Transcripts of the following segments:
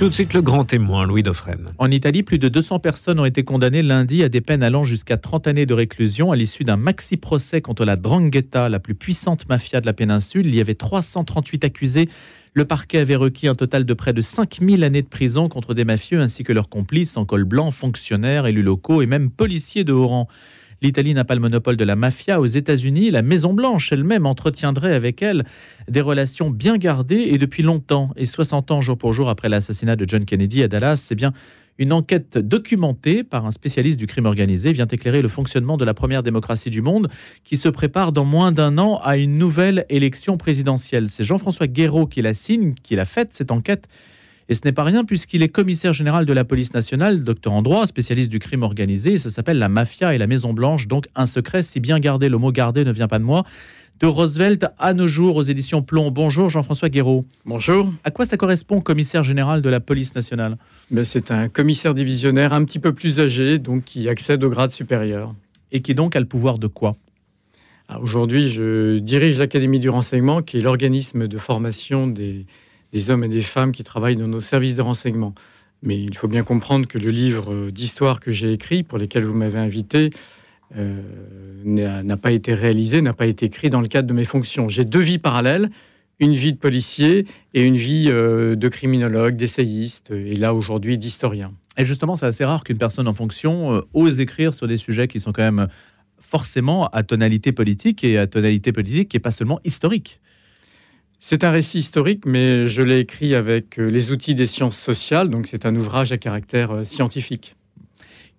Tout de suite, le grand témoin, Louis Dauphren. En Italie, plus de 200 personnes ont été condamnées lundi à des peines allant jusqu'à 30 années de réclusion à l'issue d'un maxi-procès contre la Drangheta, la plus puissante mafia de la péninsule. Il y avait 338 accusés. Le parquet avait requis un total de près de 5000 années de prison contre des mafieux ainsi que leurs complices en col blanc, fonctionnaires, élus locaux et même policiers de haut rang. L'Italie n'a pas le monopole de la mafia. Aux États-Unis, la Maison-Blanche elle-même entretiendrait avec elle des relations bien gardées et depuis longtemps. Et 60 ans jour pour jour après l'assassinat de John Kennedy à Dallas, c'est bien une enquête documentée par un spécialiste du crime organisé vient éclairer le fonctionnement de la première démocratie du monde qui se prépare dans moins d'un an à une nouvelle élection présidentielle. C'est Jean-François Guéraud qui la signe, qui l'a faite, cette enquête et ce n'est pas rien puisqu'il est commissaire général de la police nationale, docteur en droit, spécialiste du crime organisé. ça s'appelle la mafia et la Maison Blanche, donc un secret si bien gardé. Le mot gardé ne vient pas de moi. De Roosevelt à nos jours aux éditions Plomb. Bonjour Jean-François Guéraud. Bonjour. À quoi ça correspond, commissaire général de la police nationale? Ben, C'est un commissaire divisionnaire un petit peu plus âgé, donc qui accède au grade supérieur. Et qui donc a le pouvoir de quoi? Ah, Aujourd'hui, je dirige l'Académie du renseignement, qui est l'organisme de formation des, des hommes et des femmes qui travaillent dans nos services de renseignement. Mais il faut bien comprendre que le livre d'histoire que j'ai écrit, pour lequel vous m'avez invité, euh, n'a pas été réalisé, n'a pas été écrit dans le cadre de mes fonctions. J'ai deux vies parallèles, une vie de policier et une vie euh, de criminologue, d'essayiste, et là aujourd'hui d'historien. Et justement, c'est assez rare qu'une personne en fonction euh, ose écrire sur des sujets qui sont quand même forcément à tonalité politique et à tonalité politique qui n'est pas seulement historique. C'est un récit historique, mais je l'ai écrit avec euh, les outils des sciences sociales, donc c'est un ouvrage à caractère euh, scientifique.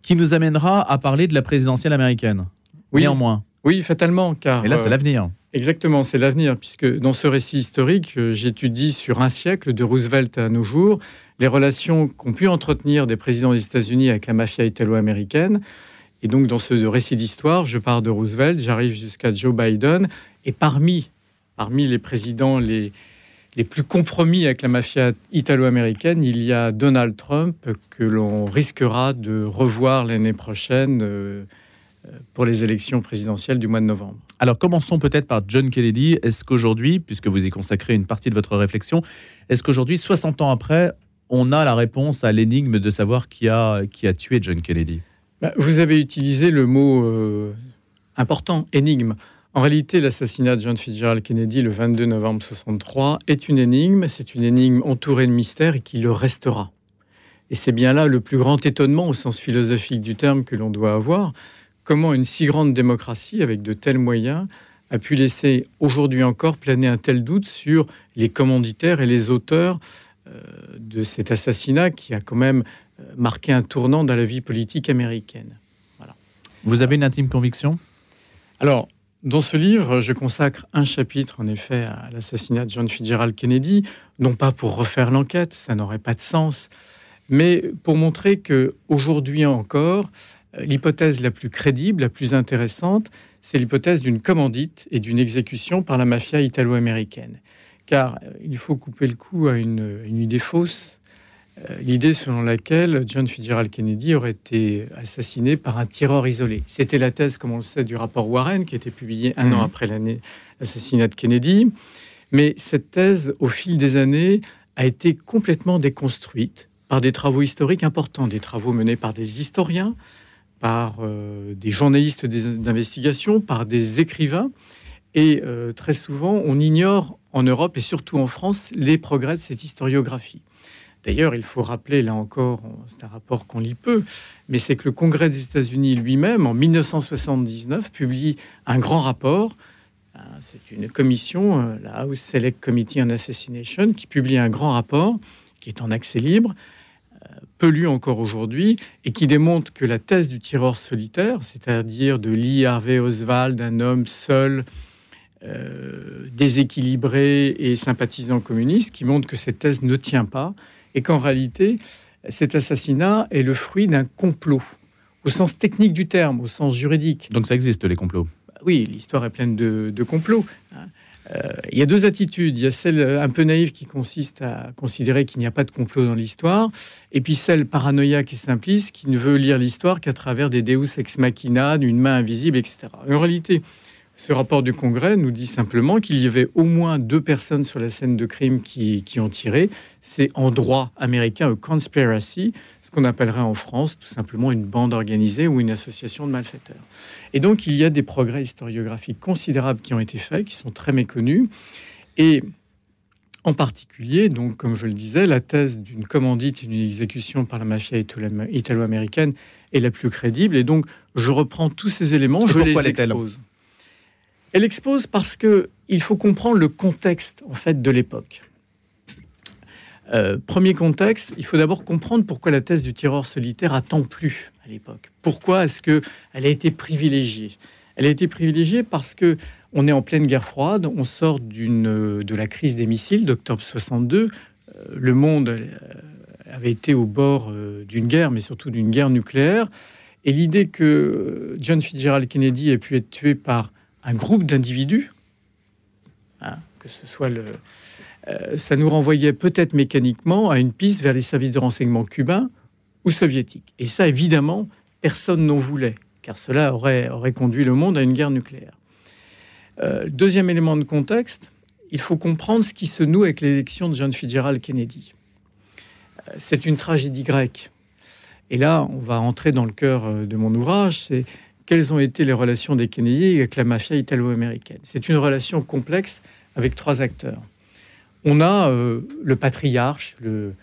Qui nous amènera à parler de la présidentielle américaine. Oui. Néanmoins. Oui, fatalement, car. Et là, c'est euh, l'avenir. Exactement, c'est l'avenir, puisque dans ce récit historique, j'étudie sur un siècle, de Roosevelt à nos jours, les relations qu'ont pu entretenir des présidents des États-Unis avec la mafia italo-américaine. Et donc, dans ce récit d'histoire, je pars de Roosevelt, j'arrive jusqu'à Joe Biden, et parmi parmi les présidents les, les plus compromis avec la mafia italo-américaine, il y a Donald Trump que l'on risquera de revoir l'année prochaine euh, pour les élections présidentielles du mois de novembre. Alors commençons peut-être par John Kennedy. Est-ce qu'aujourd'hui, puisque vous y consacrez une partie de votre réflexion, est-ce qu'aujourd'hui, 60 ans après, on a la réponse à l'énigme de savoir qui a, qui a tué John Kennedy? Bah, Vous avez utilisé le mot euh, important, énigme. En réalité, l'assassinat de John Fitzgerald Kennedy le 22 novembre 63 est une énigme, c'est une énigme entourée de mystère et qui le restera. Et c'est bien là le plus grand étonnement au sens philosophique du terme que l'on doit avoir. Comment une si grande démocratie, avec de tels moyens, a pu laisser aujourd'hui encore planer un tel doute sur les commanditaires et les auteurs euh, de cet assassinat qui a quand même euh, marqué un tournant dans la vie politique américaine? Voilà. Vous avez une intime conviction? Alors, dans ce livre, je consacre un chapitre, en effet, à l'assassinat de John Fitzgerald Kennedy, non pas pour refaire l'enquête, ça n'aurait pas de sens, mais pour montrer que aujourd'hui encore, l'hypothèse la plus crédible, la plus intéressante, c'est l'hypothèse d'une commandite et d'une exécution par la mafia italo-américaine. Car euh, il faut couper le coup à une, idée fausse l'idée selon laquelle John Fitzgerald Kennedy aurait été assassiné par un tireur isolé. C'était la thèse, comme on le sait, du rapport Warren, qui a été publié un an mhm. après l'assassinat de Kennedy. Mais cette thèse, au fil des années, a été complètement déconstruite par des travaux historiques importants, des travaux menés par des historiens, par euh, des journalistes d'investigation, par des écrivains. Et euh, très souvent, on ignore en Europe et surtout en France les progrès de cette historiographie. D'ailleurs, il faut rappeler, là encore, c'est un rapport qu'on lit peu, mais c'est que le Congrès des États-Unis lui-même, en 1979, publie un grand rapport. Euh, c'est une commission, euh, la House Select Committee on Assassination, qui publie un grand rapport qui est en accès libre, euh, peu lu encore aujourd'hui, et qui démontre que la thèse du tireur solitaire, c'est-à-dire de Lee Harvey Oswald, un homme seul, déséquilibré et sympathisant communiste, qui montre que cette thèse ne tient pas et qu'en réalité, cet assassinat est le fruit d'un complot, au sens technique du terme, au sens juridique. Donc ça existe, les complots Oui, l'histoire est pleine de, complots. Hein. Euh, il y a deux attitudes. Il y a celle un peu naïve qui consiste à considérer qu'il n'y a pas de complot dans l'histoire, et puis celle paranoïaque et simpliste qui ne veut lire l'histoire qu'à travers des Deus ex machina, d'une main invisible, etc. En réalité, Ce rapport du Congrès nous dit simplement qu'il y avait au moins deux personnes sur la scène de crime qui, qui ont tiré. C'est en droit américain un conspiracy, ce qu'on appellerait en France tout simplement une bande organisée ou une association de malfaiteurs. Et donc il y a des progrès historiographiques considérables qui ont été faits, qui sont très méconnus. Et en particulier, donc, comme je le disais, la thèse d'une commandite et d'une exécution par la mafia italo-américaine est la plus crédible. Et donc, je reprends tous ces éléments, je les expose. Elle expose parce que il faut comprendre le contexte en fait de l'époque. Euh, premier contexte, il faut d'abord comprendre pourquoi la thèse du tireur solitaire a tant plu à l'époque. Pourquoi est-ce que elle a été privilégiée? Elle a été privilégiée parce que on est en pleine guerre froide, on sort d'une de la crise des missiles d'octobre 62. Euh, le monde euh, avait été au bord d'une guerre, mais surtout d'une guerre nucléaire. Et l'idée que John Fitzgerald Kennedy ait pu être tué par un groupe d'individus, hein, que ce soit le, euh, ça nous renvoyait peut-être mécaniquement à une piste vers les services de renseignement cubains ou soviétiques. Et ça, évidemment, personne n'en voulait, car cela aurait, conduit le monde à une guerre nucléaire. Euh, deuxième élément de contexte, il faut comprendre ce qui se noue avec l'élection de John Fitzgerald Kennedy. Euh, c'est une tragédie grecque. Et là, on va entrer dans le cœur de mon ouvrage, c'est quelles ont été les relations des Kennedy avec la mafia italo-américaine? C'est une relation complexe avec trois acteurs. On a euh, le patriarche, le,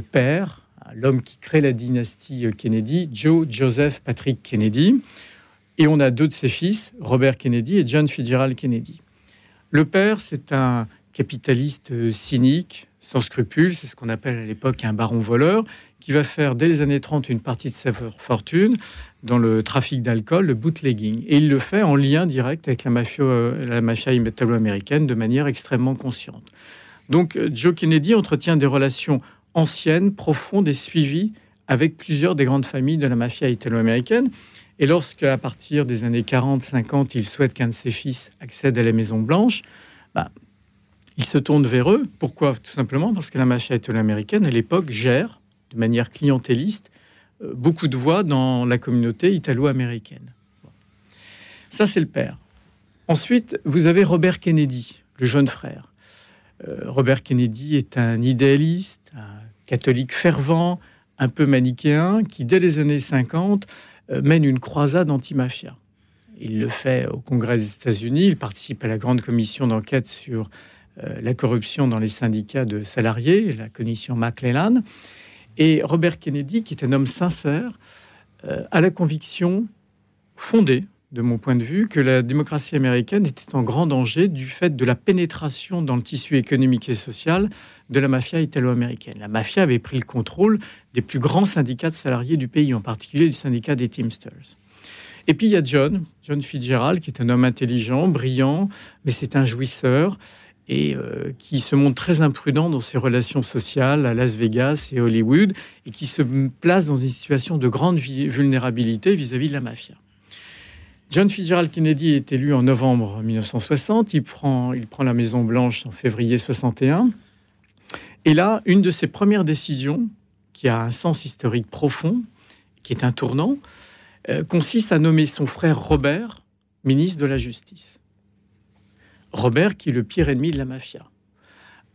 père, l'homme qui crée la dynastie Kennedy, Joe Joseph Patrick Kennedy, et on a deux de ses fils, Robert Kennedy et John Fitzgerald Kennedy. Le père, c'est un capitaliste euh, cynique, sans scrupules, c'est ce qu'on appelle à l'époque un baron voleur, qui va faire dès les années 30 une partie de sa fortune dans le trafic d'alcool, le bootlegging. Et il le fait en lien direct avec la mafia, euh, mafia italo-américaine de manière extrêmement consciente. Donc euh, Joe Kennedy entretient des relations anciennes, profondes et suivies avec plusieurs des grandes familles de la mafia italo-américaine. Et lorsque, à partir des années 40-50, il souhaite qu'un de ses fils accède à la Maison Blanche, bah, il se tourne vers eux. Pourquoi? Tout simplement parce que la mafia italo-américaine, à l'époque, gère de manière clientéliste euh, beaucoup de voix dans la communauté italo-américaine. Ça, c'est le père. Ensuite, vous avez Robert Kennedy, le jeune frère. Euh, Robert Kennedy est un idéaliste, un catholique fervent, un peu manichéen, qui, dès les années 50, euh, mène une croisade anti-mafia. Il le fait au Congrès des États-Unis, il participe à la grande commission d'enquête sur la corruption dans les syndicats de salariés, la commission McClellan. Et Robert Kennedy, qui est un homme sincère, euh, a la conviction fondée, de mon point de vue, que la démocratie américaine était en grand danger du fait de la pénétration dans le tissu économique et social de la mafia italo-américaine. La mafia avait pris le contrôle des plus grands syndicats de salariés du pays, en particulier du syndicat des Teamsters. Et puis il y a John, John Fitzgerald, qui est un homme intelligent, brillant, mais c'est un jouisseur et euh, qui se montre très imprudent dans ses relations sociales à Las Vegas et Hollywood, et qui se place dans une situation de grande vulnérabilité vis-à-vis de la mafia. John Fitzgerald Kennedy est élu en novembre 1960, il prend, la Maison Blanche en février 61, et là, une de ses premières décisions, qui a un sens historique profond, qui est un tournant, euh, consiste à nommer son frère Robert ministre de la Justice. Robert qui est le pire ennemi de la mafia.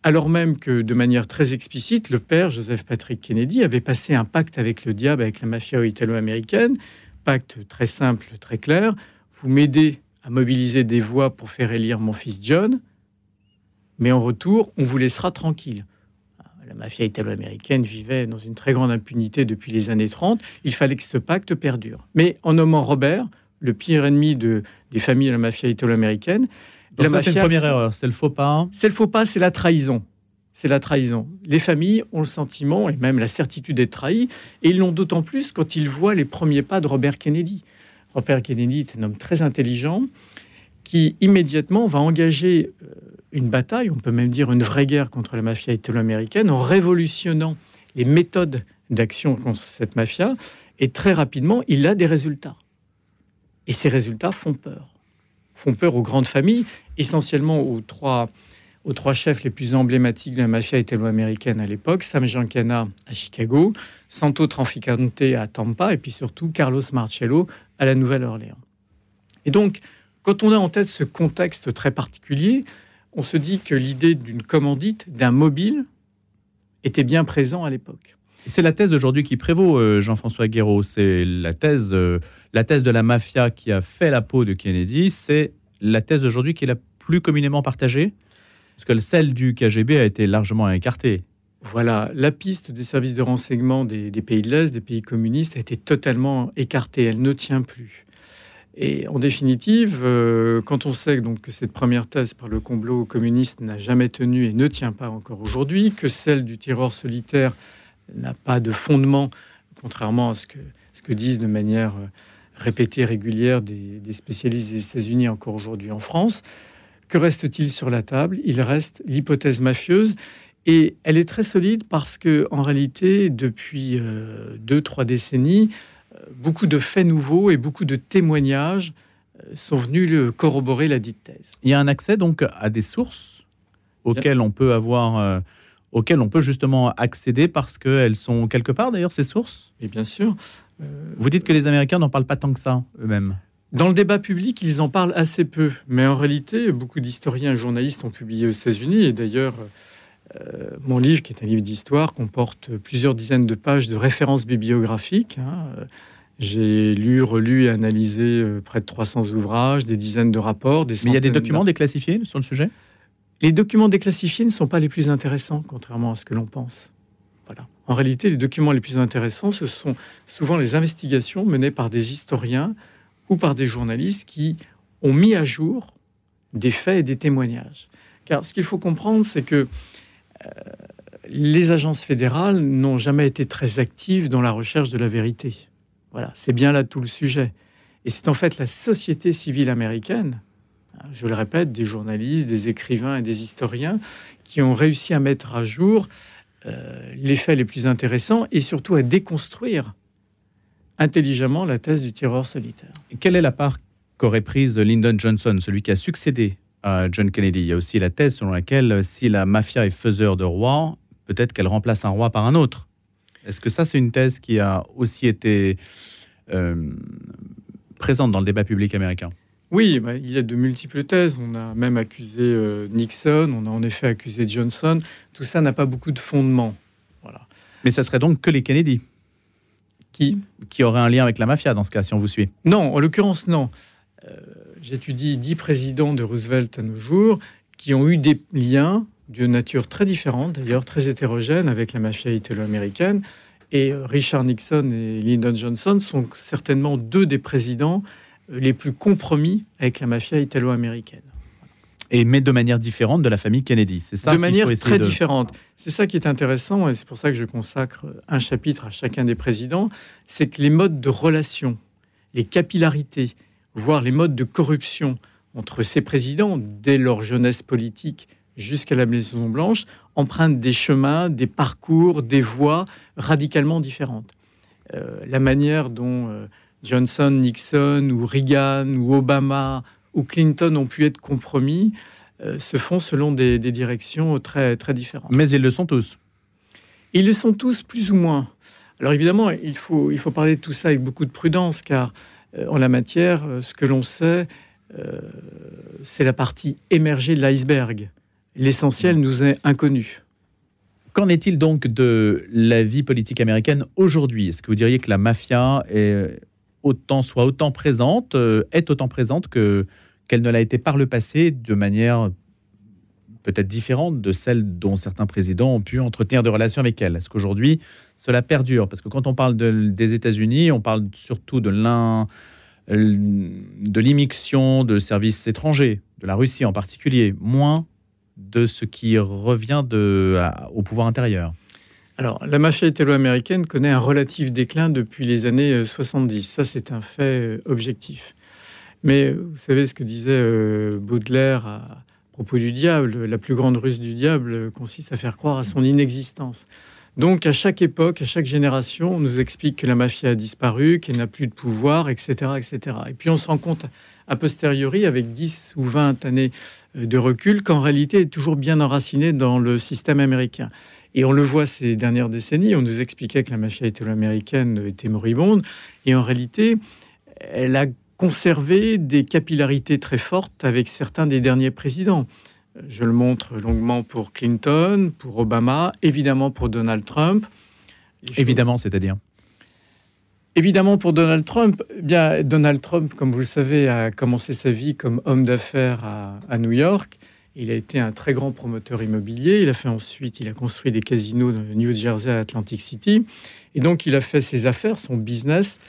Alors même que, de manière très explicite, le père, Joseph Patrick Kennedy, avait passé un pacte avec le diable, avec la mafia italo-américaine, pacte très simple, très clair, vous m'aidez à mobiliser des voix pour faire élire mon fils John, mais en retour, on vous laissera tranquille. La mafia italo-américaine vivait dans une très grande impunité depuis les années 30. Il fallait que ce pacte perdure. Mais en nommant Robert, le pire ennemi de, des familles de la mafia italo-américaine, c'est une première erreur, c'est le faux pas. C'est le faux pas, c'est la trahison. C'est la trahison. Les familles ont le sentiment et même la certitude d'être trahies, et ils l'ont d'autant plus quand ils voient les premiers pas de Robert Kennedy. Robert Kennedy est un homme très intelligent qui immédiatement va engager euh, une bataille, on peut même dire une vraie guerre contre la mafia italo-américaine, en révolutionnant les méthodes d'action contre cette mafia, et très rapidement, il a des résultats. Et ces résultats font peur font peur aux grandes familles, essentiellement aux trois, aux trois chefs les plus emblématiques de la mafia italo-américaine à l'époque, Sam Giancana à Chicago, Santo Tranficante à Tampa, et puis surtout Carlos Marcello à la Nouvelle-Orléans. Et donc, quand on a en tête ce contexte très particulier, on se dit que l'idée d'une commandite, d'un mobile, était bien présent à l'époque. C'est la thèse aujourd'hui qui prévaut, euh, Jean-François Guéraud. C'est la thèse, euh, la thèse de la mafia qui a fait la peau de Kennedy. C'est la thèse aujourd'hui qui est la plus communément partagée, parce que celle du KGB a été largement écartée. Voilà, la piste des services de renseignement des, pays de l'Est, des pays communistes, a été totalement écartée. Elle ne tient plus. Et en définitive, euh, quand on sait donc que cette première thèse par le complot communiste n'a jamais tenu et ne tient pas encore aujourd'hui, que celle du tireur solitaire n'a pas de fondement, contrairement à ce que, ce que disent de manière euh, répétée régulière des, spécialistes des États-Unis encore aujourd'hui en France, que reste-t-il sur la table? Il reste l'hypothèse mafieuse et elle est très solide parce que, en réalité, depuis euh, deux, trois décennies, euh, beaucoup de faits nouveaux et beaucoup de témoignages euh, sont venus corroborer la dite thèse. Il y a un accès donc à des sources auxquelles on peut avoir, auxquelles on peut justement accéder parce qu'elles sont quelque part d'ailleurs ces sources. Et bien sûr. Vous dites que les Américains n'en parlent pas tant que ça eux-mêmes. Dans le débat public, ils en parlent assez peu, mais en réalité, beaucoup d'historiens et journalistes ont publié aux États-Unis, et d'ailleurs, euh, mon livre, qui est un livre d'histoire, comporte plusieurs dizaines de pages de références bibliographiques. Hein. J'ai lu, relu et analysé euh, près de 300 ouvrages, des dizaines de rapports. Des Mais il y a des documents déclassifiés sur le sujet? Les documents déclassifiés ne sont pas les plus intéressants, contrairement à ce que l'on pense. Voilà. En réalité, les documents les plus intéressants, ce sont souvent les investigations menées par des historiens ou par des journalistes qui ont mis à jour des faits et des témoignages. Car ce qu'il faut comprendre, c'est que euh, les agences fédérales n'ont jamais été très actives dans la recherche de la vérité. Voilà, c'est bien là tout le sujet. Et c'est en fait la société civile américaine, je le répète, des journalistes, des écrivains et des historiens qui ont réussi à mettre à jour euh, les faits les plus intéressants et surtout à déconstruire intelligemment la thèse du tireur solitaire. quelle est la part qu'aurait prise Lyndon Johnson, celui qui a succédé John Kennedy? Il y a aussi la thèse selon laquelle euh, si la mafia est faiseur de rois, peut-être qu'elle remplace un roi par un autre. Est-ce que ça, c'est une thèse qui a aussi été euh, présente dans le débat public américain? Oui, bah, il y a de multiples thèses. On a même accusé euh, Nixon, on a en effet accusé Johnson. Tout ça n'a pas beaucoup de fondement. Voilà. Mais ça serait donc que les Kennedy qui? Qui auraient un lien avec la mafia dans ce cas, si on vous suit? Non, en l'occurrence, non j'étudie dix présidents de Roosevelt à nos jours qui ont eu des liens de nature très différente, d'ailleurs très hétérogène avec la mafia italo-américaine. Et euh, Richard Nixon et Lyndon Johnson sont certainement deux des présidents euh, les plus compromis avec la mafia italo-américaine. Et mais de manière différente de la famille Kennedy, c'est ça De manière très différente. C'est ça qui est intéressant, et c'est pour ça que je consacre un chapitre à chacun des présidents, c'est que les modes de relation, les capillarités, voir les modes de corruption entre ces présidents, dès leur jeunesse politique jusqu'à la Maison Blanche, empruntent des chemins, des parcours, des voies radicalement différentes. Euh, la manière dont euh, Johnson, Nixon ou Reagan ou Obama ou Clinton ont pu être compromis euh, se font selon des, des, directions très, très différentes. Mais ils le sont tous. Ils le sont tous plus ou moins. Alors évidemment, il faut, il faut parler de tout ça avec beaucoup de prudence, car euh, en la matière, euh, ce que l'on sait, euh, c'est la partie émergée de l'iceberg. L'essentiel nous est inconnu. Qu'en est-il donc de la vie politique américaine aujourd'hui? Est-ce que vous diriez que la mafia est autant, soit autant présente, est autant présente que qu'elle ne l'a été par le passé de manière peut-être différente de celle dont certains présidents ont pu entretenir des relations avec elle. Est-ce qu'aujourd'hui, cela perdure? Parce que quand on parle des États-Unis, on parle surtout de l'un de l'immixtion de services étrangers, de la Russie en particulier, moins de ce qui revient de, au pouvoir intérieur. Alors, la mafia italo-américaine connaît un relatif déclin depuis les années 70. Ça, c'est un fait euh, objectif. Mais vous savez ce que disait euh, Baudelaire à, propos du diable, la plus grande ruse du diable consiste à faire croire à son inexistence. Donc à chaque époque, à chaque génération, on nous explique que la mafia a disparu, qu'elle n'a plus de pouvoir, etc., etc. Et puis on se rend compte a posteriori, avec 10 ou 20 années euh, de recul, qu'en réalité, elle est toujours bien enracinée dans le système américain. Et on le voit ces dernières décennies, on nous expliquait que la mafia italo-américaine était moribonde, et en réalité, elle a conservé des capillarités très fortes avec certains des derniers présidents. Je le montre longuement pour Clinton, pour Obama, évidemment pour Donald Trump. Évidemment, c'est-à-dire Évidemment, pour Donald Trump, eh bien Donald Trump, comme vous le savez, a commencé sa vie comme homme d'affaires à, New York. Il a été un très grand promoteur immobilier. Il a fait ensuite, il a construit des casinos dans New Jersey à Atlantic City. Et donc, il a fait ses affaires, son business,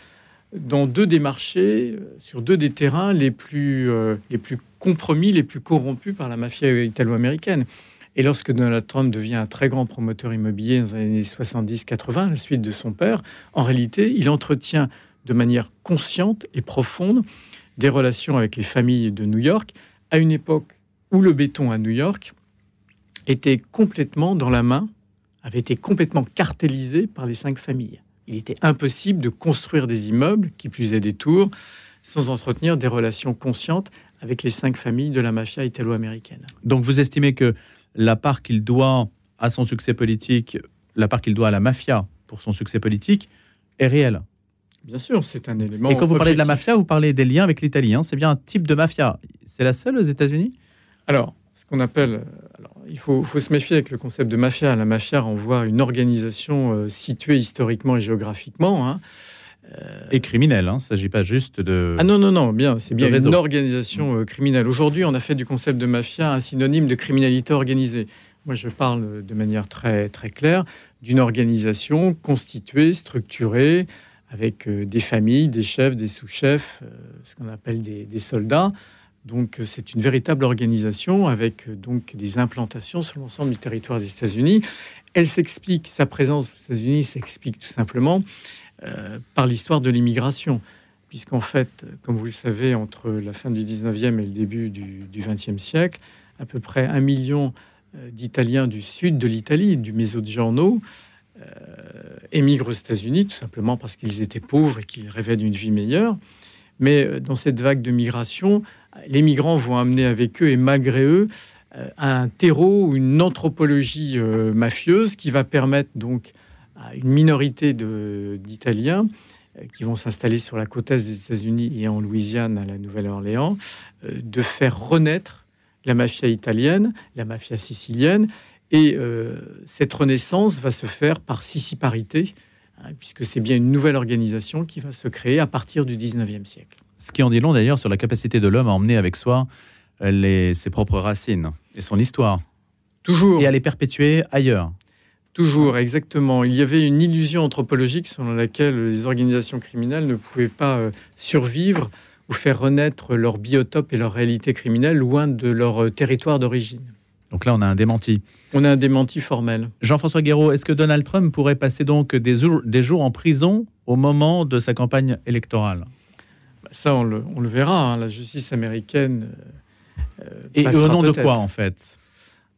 dans deux des marchés, euh, sur deux des terrains les plus, euh, les plus compromis, les plus corrompus par la mafia italo-américaine. Et lorsque Donald Trump devient un très grand promoteur immobilier dans les années 70-80, à la suite de son père, en réalité, il entretient de manière consciente et profonde des relations avec les familles de New York, à une époque où le béton à New York était complètement dans la main, avait été complètement cartélisé par les cinq familles. Il était impossible de construire des immeubles, qui plus est des tours, sans entretenir des relations conscientes avec les cinq familles de la mafia italo-américaine. Donc vous estimez que la part qu'il doit à son succès politique, la part qu'il doit à la mafia pour son succès politique, est réelle? Bien sûr, c'est un élément. Et quand vous parlez de la mafia, vous parlez des liens avec l'Italie. Hein. c'est bien un type de mafia. C'est la seule aux États-Unis? Alors, ce qu'on appelle. Alors, il faut, se méfier avec le concept de mafia. La mafia renvoie à une organisation euh, située historiquement et géographiquement. Hein. Euh, et criminelle, hein. il ne s'agit pas juste de... Ah non, non, non, bien, c'est bien une organisation euh, criminelle. Aujourd'hui, on a fait du concept de mafia un synonyme de criminalité organisée. Moi, je parle de manière très, très claire d'une organisation constituée, structurée, avec euh, des familles, des chefs, des sous-chefs, ce qu'on appelle des, des, soldats. Donc, c'est une véritable organisation avec donc des implantations sur l'ensemble du territoire des États-Unis. Elle s'explique, sa présence aux États-Unis s'explique tout simplement euh, par l'histoire de l'immigration. Puisqu'en fait, comme vous le savez, entre la fin du 19e et le début du, 20e siècle, à peu près un million euh, d'Italiens du sud de l'Italie, du Mezzogiorno, euh, émigrent aux États-Unis, tout simplement parce qu'ils étaient pauvres et qu'ils rêvaient d'une vie meilleure. Mais dans cette vague de migration, les migrants vont amener avec eux, et malgré eux, un terreau, une anthropologie mafieuse qui va permettre donc une minorité d'Italiens euh, qui vont s'installer sur la côte est des États-Unis et en Louisiane, à la Nouvelle-Orléans, euh, de faire renaître la mafia italienne, la mafia sicilienne. Et euh, cette renaissance va se faire par sissiparité, hein, puisque c'est bien une nouvelle organisation qui va se créer à partir du 19e siècle. Ce qui en dit long d'ailleurs sur la capacité de l'homme à emmener avec soi les, ses propres racines et son histoire. Toujours. Et à les perpétuer ailleurs. Toujours, exactement. Il y avait une illusion anthropologique selon laquelle les organisations criminelles ne pouvaient pas euh, survivre ou faire renaître leur biotope et leur réalité criminelle loin de leur euh, territoire d'origine. Donc là, on a un démenti. On a un démenti formel. Jean-François Guéraud, est-ce que Donald Trump pourrait passer donc des jours, des jours en prison au moment de sa campagne électorale? Ça, on le, verra. Hein. La justice américaine. Euh, et au nom de quoi, en fait?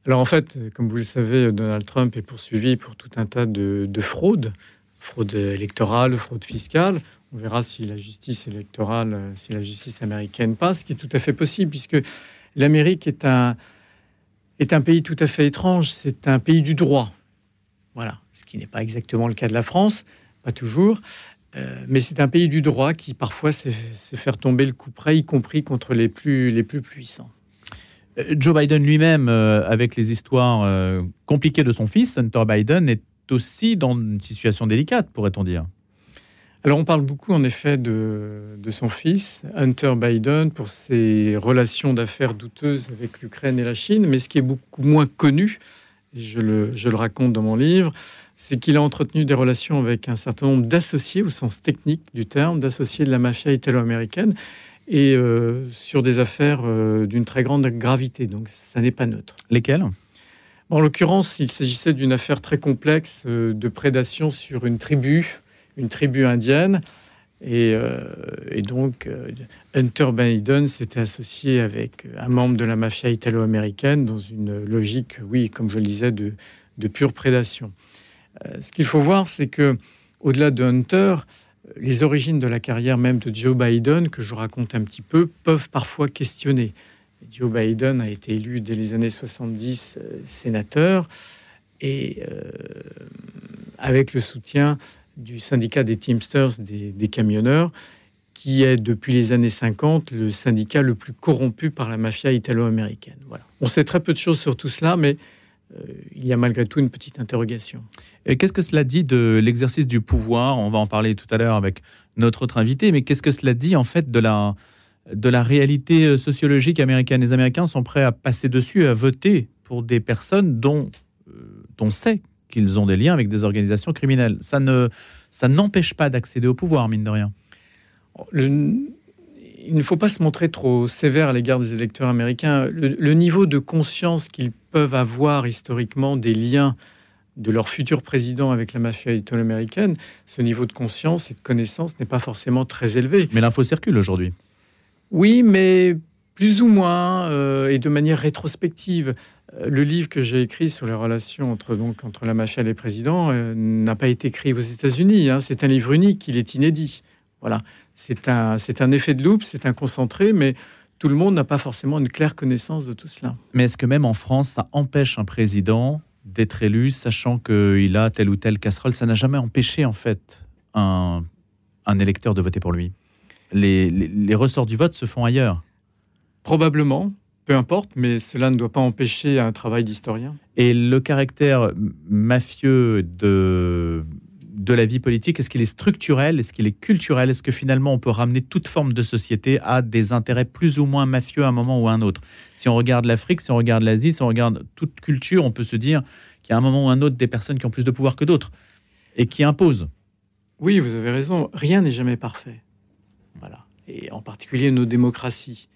Alors en fait, comme vous le savez, Donald Trump est poursuivi pour tout un tas de, fraudes, fraude électorale, fraude fiscale. On verra si la justice électorale, si la justice américaine passe, ce qui est tout à fait possible, puisque l'Amérique est un, est un pays tout à fait étrange. C'est un pays du droit. Voilà, ce qui n'est pas exactement le cas de la France, pas toujours. Euh, mais c'est un pays du droit qui parfois sait, faire tomber le coup près, y compris contre les plus, les plus puissants. Euh, Joe Biden lui-même, euh, avec les histoires euh, compliquées de son fils, Hunter Biden, est aussi dans une situation délicate, pourrait-on dire. Alors on parle beaucoup en effet de, son fils, Hunter Biden, pour ses relations d'affaires douteuses avec l'Ukraine et la Chine, mais ce qui est beaucoup moins connu, et je le, je le raconte dans mon livre, c'est qu'il a entretenu des relations avec un certain nombre d'associés, au sens technique du terme, d'associés de la mafia italo-américaine, et euh, sur des affaires euh, d'une très grande gravité. Donc ça n'est pas neutre. Lesquelles? En l'occurrence, il s'agissait d'une affaire très complexe euh, de prédation sur une tribu, une tribu indienne. Et, donc, Hunter Biden s'était associé avec un membre de la mafia italo-américaine dans une logique, oui, comme je le disais, de, de pure prédation. Ce qu'il faut voir, c'est que au-delà de Hunter, les origines de la carrière même de Joe Biden, que je raconte un petit peu, peuvent parfois questionner. Joe Biden a été élu dès les années 70 euh, sénateur et euh, avec le soutien du syndicat des Teamsters, des, camionneurs, qui est depuis les années 50 le syndicat le plus corrompu par la mafia italo-américaine. Voilà. On sait très peu de choses sur tout cela, mais euh, il y a malgré tout une petite interrogation. Et qu'est-ce que cela dit de l'exercice du pouvoir? On va en parler tout à l'heure avec notre autre invité, mais qu'est-ce que cela dit en fait de la, de la réalité euh, sociologique américaine? Les Américains sont prêts à passer dessus, à voter pour des personnes dont euh, on sait qu'ils ont des liens avec des organisations criminelles. Ça ne ça n'empêche pas d'accéder au pouvoir, mine de rien. il ne faut pas se montrer trop sévère à l'égard des électeurs américains. Le, niveau de conscience qu'ils peuvent avoir historiquement des liens de leur futur président avec la mafia italo-américaine, ce niveau de conscience et de connaissance n'est pas forcément très élevé. Mais l'info circule aujourd'hui. Oui, mais plus ou moins euh, et de manière rétrospective. Euh, le livre que j'ai écrit sur les relations entre, donc, entre la mafia et les présidents euh, n'a pas été écrit aux États-Unis. Hein. C'est un livre unique, il est inédit. Voilà, c'est un, c'est un effet de loupe, c'est un concentré, mais tout le monde n'a pas forcément une claire connaissance de tout cela. Mais est-ce que même en France, ça empêche un président d'être élu, sachant qu'il a telle ou telle casserole? Ça n'a jamais empêché, en fait, un, un électeur de voter pour lui. Les, les, les ressorts du vote se font ailleurs. Probablement, peu importe, mais cela ne doit pas empêcher un travail d'historien. Et le caractère mafieux de, de la vie politique, est-ce qu'il est structurel? Est-ce qu'il est culturel? Est-ce que finalement on peut ramener toute forme de société à des intérêts plus ou moins mafieux à un moment ou à un autre? Si on regarde l'Afrique, si on regarde l'Asie, si on regarde toute culture, on peut se dire qu'il y a un moment ou un autre des personnes qui ont plus de pouvoir que d'autres et qui imposent. Oui, vous avez raison. Rien n'est jamais parfait. Voilà. Et en particulier nos démocraties.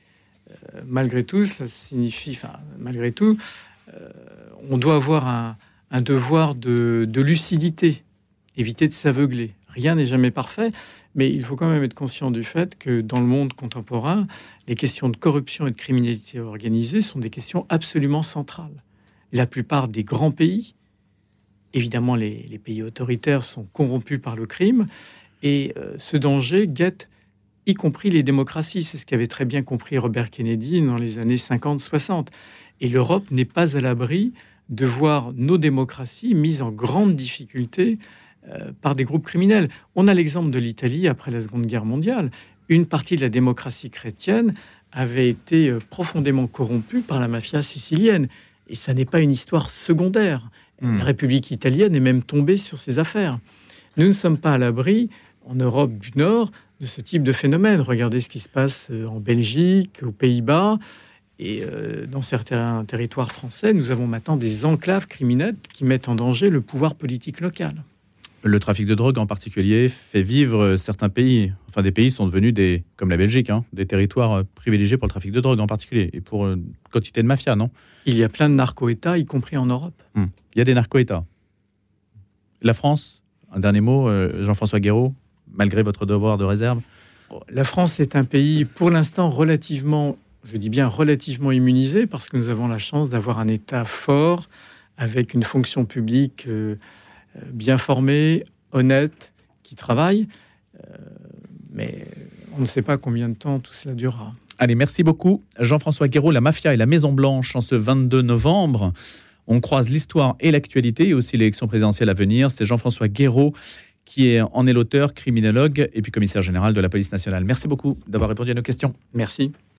Euh, malgré tout, ça signifie, enfin, malgré tout, euh, on doit avoir un, devoir de, lucidité, éviter de s'aveugler. Rien n'est jamais parfait, mais il faut quand même être conscient du fait que dans le monde contemporain, les questions de corruption et de criminalité organisée sont des questions absolument centrales. La plupart des grands pays, évidemment les, pays autoritaires, sont corrompus par le crime, et euh, ce danger guette y compris les démocraties. C'est ce qu'avait très bien compris Robert Kennedy dans les années 50-60. Et l'Europe n'est pas à l'abri de voir nos démocraties mises en grande difficulté euh, par des groupes criminels. On a l'exemple de l'Italie après la Seconde Guerre mondiale. Une partie de la démocratie chrétienne avait été euh, profondément corrompue par la mafia sicilienne. Et ça n'est pas une histoire secondaire. Hmm. La République italienne est même tombée sur ses affaires. Nous ne sommes pas à l'abri, en Europe du Nord, de ce type de phénomène. Regardez ce qui se passe euh, en Belgique, aux Pays-Bas. Et euh, dans certains territoires français, nous avons maintenant des enclaves criminelles qui mettent en danger le pouvoir politique local. Le trafic de drogue en particulier fait vivre certains pays. Enfin, des pays sont devenus des, comme la Belgique, hein, des territoires privilégiés pour le trafic de drogue en particulier et pour une quantité de mafia, non? Il y a plein de narco-États, y compris en Europe. Hmm. Il y a des narco-États. La France, un dernier mot, euh, Jean-François Guéraud, malgré votre devoir de réserve La France est un pays, pour l'instant, relativement, je dis bien relativement immunisé, parce que nous avons la chance d'avoir un État fort, avec une fonction publique euh, euh, bien formée, honnête, qui travaille. Euh, mais on ne sait pas combien de temps tout cela durera. Allez, merci beaucoup. Jean-François Guéraud, La Mafia et la Maison Blanche en ce 22 novembre. On croise l'histoire et l'actualité et aussi l'élection présidentielle à venir. C'est Jean-François Guéraud qui est en est l'auteur, criminologue et puis commissaire général de la police nationale. Merci beaucoup d'avoir répondu à nos questions. Merci.